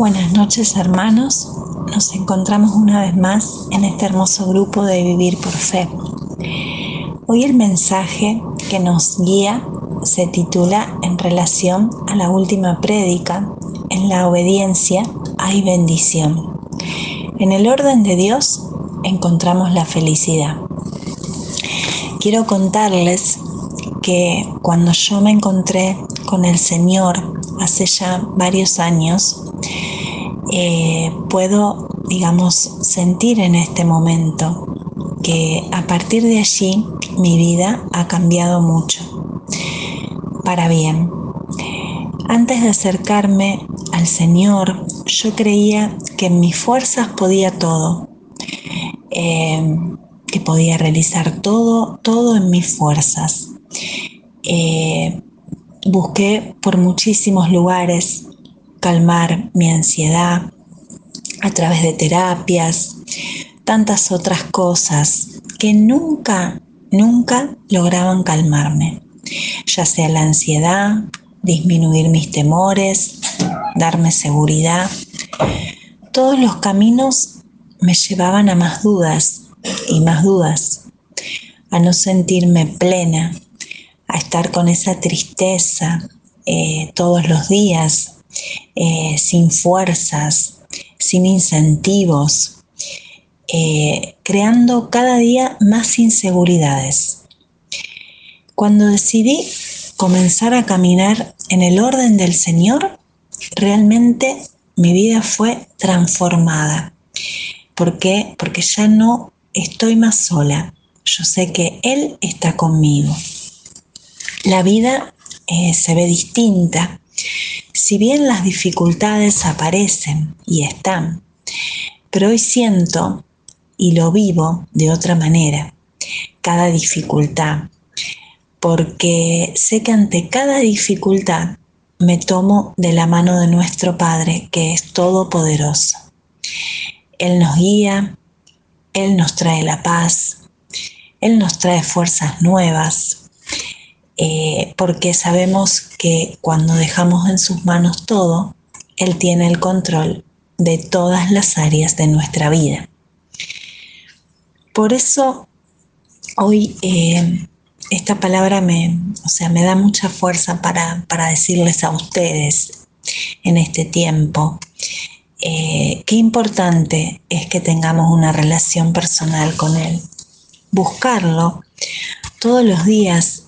buenas noches hermanos. Nos encontramos una vez más en este hermoso grupo de Vivir por Fe. Hoy el mensaje que nos guía se titula En relación a la última prédica, en la obediencia hay bendición. En el orden de Dios encontramos la felicidad. Quiero contarles que cuando yo me encontré con el Señor hace ya varios años, eh, puedo, digamos, sentir en este momento que a partir de allí mi vida ha cambiado mucho, para bien. Antes de acercarme al Señor, yo creía que en mis fuerzas podía todo, eh, que podía realizar todo, todo en mis fuerzas. Eh, busqué por muchísimos lugares calmar mi ansiedad a través de terapias, tantas otras cosas que nunca, nunca lograban calmarme, ya sea la ansiedad, disminuir mis temores, darme seguridad. Todos los caminos me llevaban a más dudas y más dudas, a no sentirme plena, a estar con esa tristeza eh, todos los días, eh, sin fuerzas, sin incentivos, eh, creando cada día más inseguridades. Cuando decidí comenzar a caminar en el orden del Señor, realmente mi vida fue transformada. ¿Por qué? Porque ya no estoy más sola. Yo sé que Él está conmigo la vida eh, se ve distinta. Si bien las dificultades aparecen y están, pero hoy siento y lo vivo de otra manera, cada dificultad, porque sé que ante cada dificultad me tomo de la mano de nuestro Padre, que es todopoderoso. Él nos guía, Él nos trae la paz, Él nos trae fuerzas nuevas, eh, porque sabemos que cuando dejamos en sus manos todo, Él tiene el control de todas las áreas de nuestra vida. Por eso hoy eh, esta palabra me, o sea, me da mucha fuerza para, decirles a ustedes en este tiempo eh, qué importante es que tengamos una relación personal con Él. Buscarlo todos los días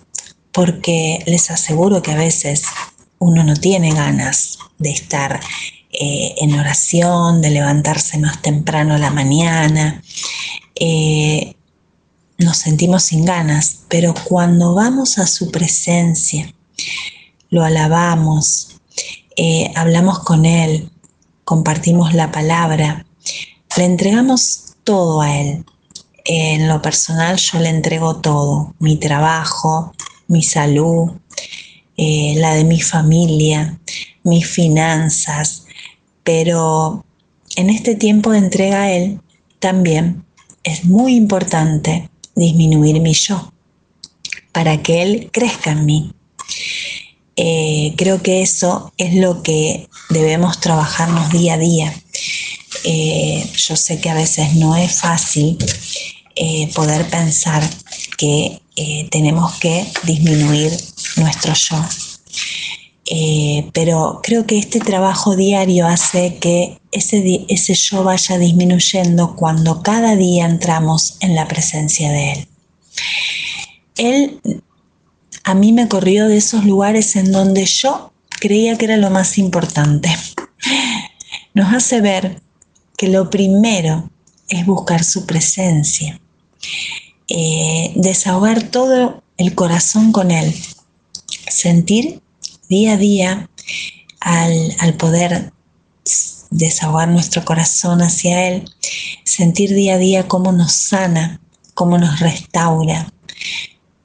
porque les aseguro que a veces uno no tiene ganas de estar eh, en oración, de levantarse más temprano a la mañana. Eh, nos sentimos sin ganas, pero cuando vamos a su presencia, lo alabamos, eh, hablamos con Él, compartimos la palabra, le entregamos todo a Él. En lo personal yo le entrego todo, mi trabajo, mi salud, eh, la de mi familia, mis finanzas, pero en este tiempo de entrega a Él también es muy importante disminuir mi yo para que Él crezca en mí. Eh, creo que eso es lo que debemos trabajarnos día a día. Eh, yo sé que a veces no es fácil poder pensar que eh, tenemos que disminuir nuestro yo. Eh, pero creo que este trabajo diario hace que ese, ese yo vaya disminuyendo cuando cada día entramos en la presencia de Él. Él a mí me corrió de esos lugares en donde yo creía que era lo más importante. Nos hace ver que lo primero es buscar su presencia. Eh, desahogar todo el corazón con Él, sentir día a día al, al poder desahogar nuestro corazón hacia Él, sentir día a día cómo nos sana, cómo nos restaura,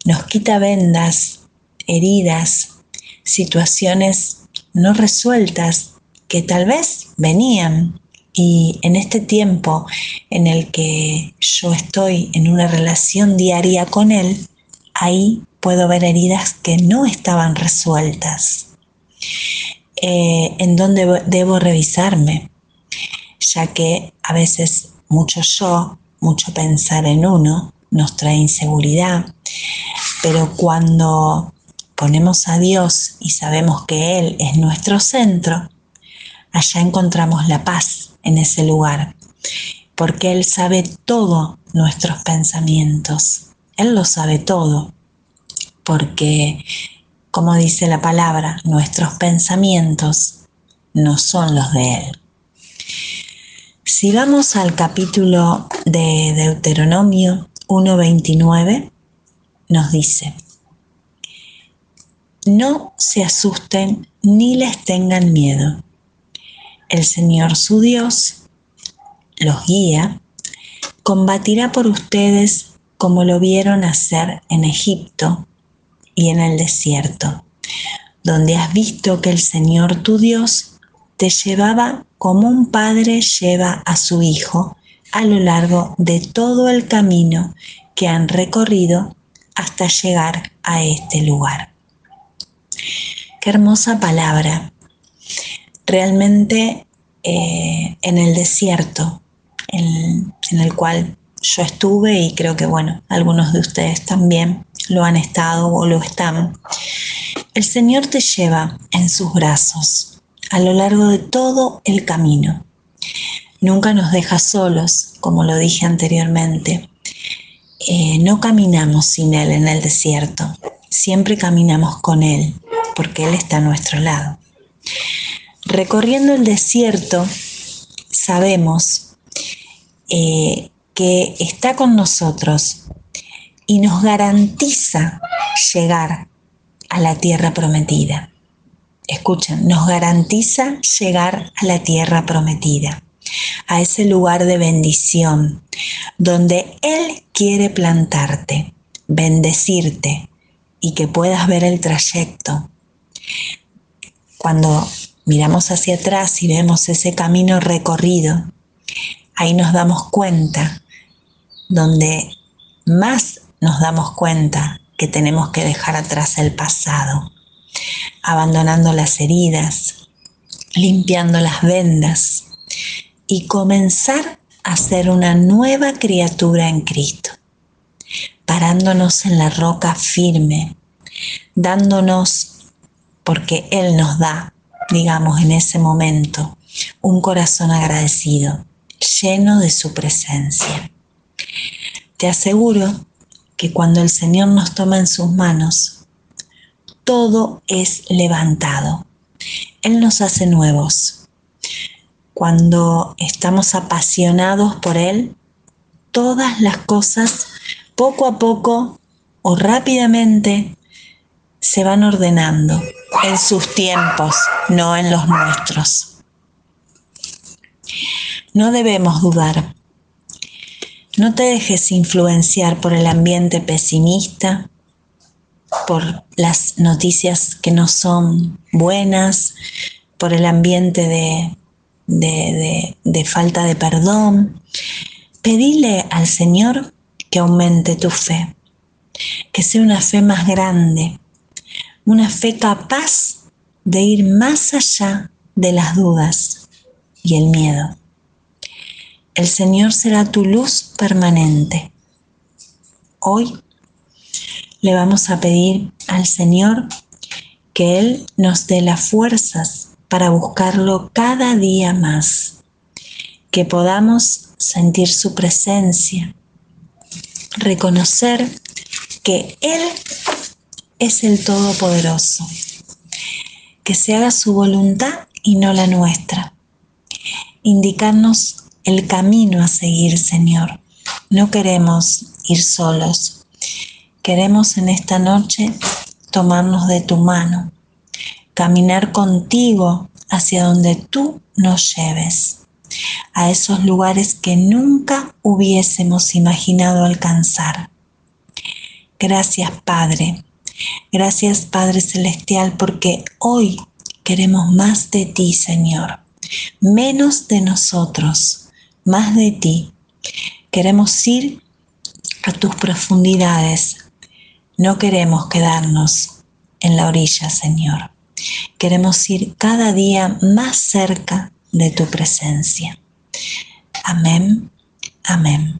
nos quita vendas, heridas, situaciones no resueltas que tal vez venían y en este tiempo en el que yo estoy en una relación diaria con Él, ahí puedo ver heridas que no estaban resueltas. eh, en dónde debo revisarme, ya que a veces mucho yo, mucho pensar en uno, nos trae inseguridad, pero cuando ponemos a Dios y sabemos que Él es nuestro centro, allá encontramos la paz en ese lugar, porque Él sabe todo nuestros pensamientos, Él lo sabe todo, porque, como dice la palabra, nuestros pensamientos no son los de Él. Si vamos al capítulo de Deuteronomio 1.29, nos dice, no se asusten ni les tengan miedo. El Señor su Dios los guía, combatirá por ustedes como lo vieron hacer en Egipto y en el desierto, donde has visto que el Señor tu Dios te llevaba como un padre lleva a su hijo a lo largo de todo el camino que han recorrido hasta llegar a este lugar. Qué hermosa palabra. Realmente eh, en el desierto en, el cual yo estuve y creo que bueno, algunos de ustedes también lo han estado o lo están. El Señor te lleva en sus brazos a lo largo de todo el camino. Nunca nos deja solos, como lo dije anteriormente. Eh, no caminamos sin Él en el desierto, siempre caminamos con Él, porque Él está a nuestro lado. Recorriendo el desierto, sabemos eh, que está con nosotros y nos garantiza llegar a la tierra prometida. Escuchen, nos garantiza llegar a la tierra prometida a ese lugar de bendición, donde Él quiere plantarte, bendecirte y que puedas ver el trayecto. Cuando miramos hacia atrás y vemos ese camino recorrido, ahí nos damos cuenta, donde más nos damos cuenta que tenemos que dejar atrás el pasado, abandonando las heridas, limpiando las vendas, y comenzar a ser una nueva criatura en Cristo, parándonos en la roca firme, dándonos, porque Él nos da, digamos, en ese momento, un corazón agradecido, lleno de su presencia. Te aseguro que cuando el Señor nos toma en sus manos, todo es levantado. Él nos hace nuevos cuando estamos apasionados por Él, todas las cosas poco a poco o rápidamente se van ordenando en sus tiempos, no en los nuestros. No debemos dudar. No te dejes influenciar por el ambiente pesimista, por las noticias que no son buenas, por el ambiente de de, falta de perdón. Pedile al Señor que aumente tu fe, que sea una fe más grande, una fe capaz de ir más allá de las dudas y el miedo. El Señor será tu luz permanente. Hoy le vamos a pedir al Señor que Él nos dé las fuerzas para buscarlo cada día más, que podamos sentir su presencia, reconocer que Él es el Todopoderoso, que se haga su voluntad y no la nuestra, indicarnos el camino a seguir, Señor. No queremos ir solos, queremos en esta noche tomarnos de tu mano caminar contigo hacia donde tú nos lleves, a esos lugares que nunca hubiésemos imaginado alcanzar. Gracias Padre, gracias Padre Celestial, porque hoy queremos más de ti, Señor, menos de nosotros, más de ti. Queremos ir a tus profundidades, no queremos quedarnos en la orilla, Señor. Queremos ir cada día más cerca de tu presencia. Amén, amén.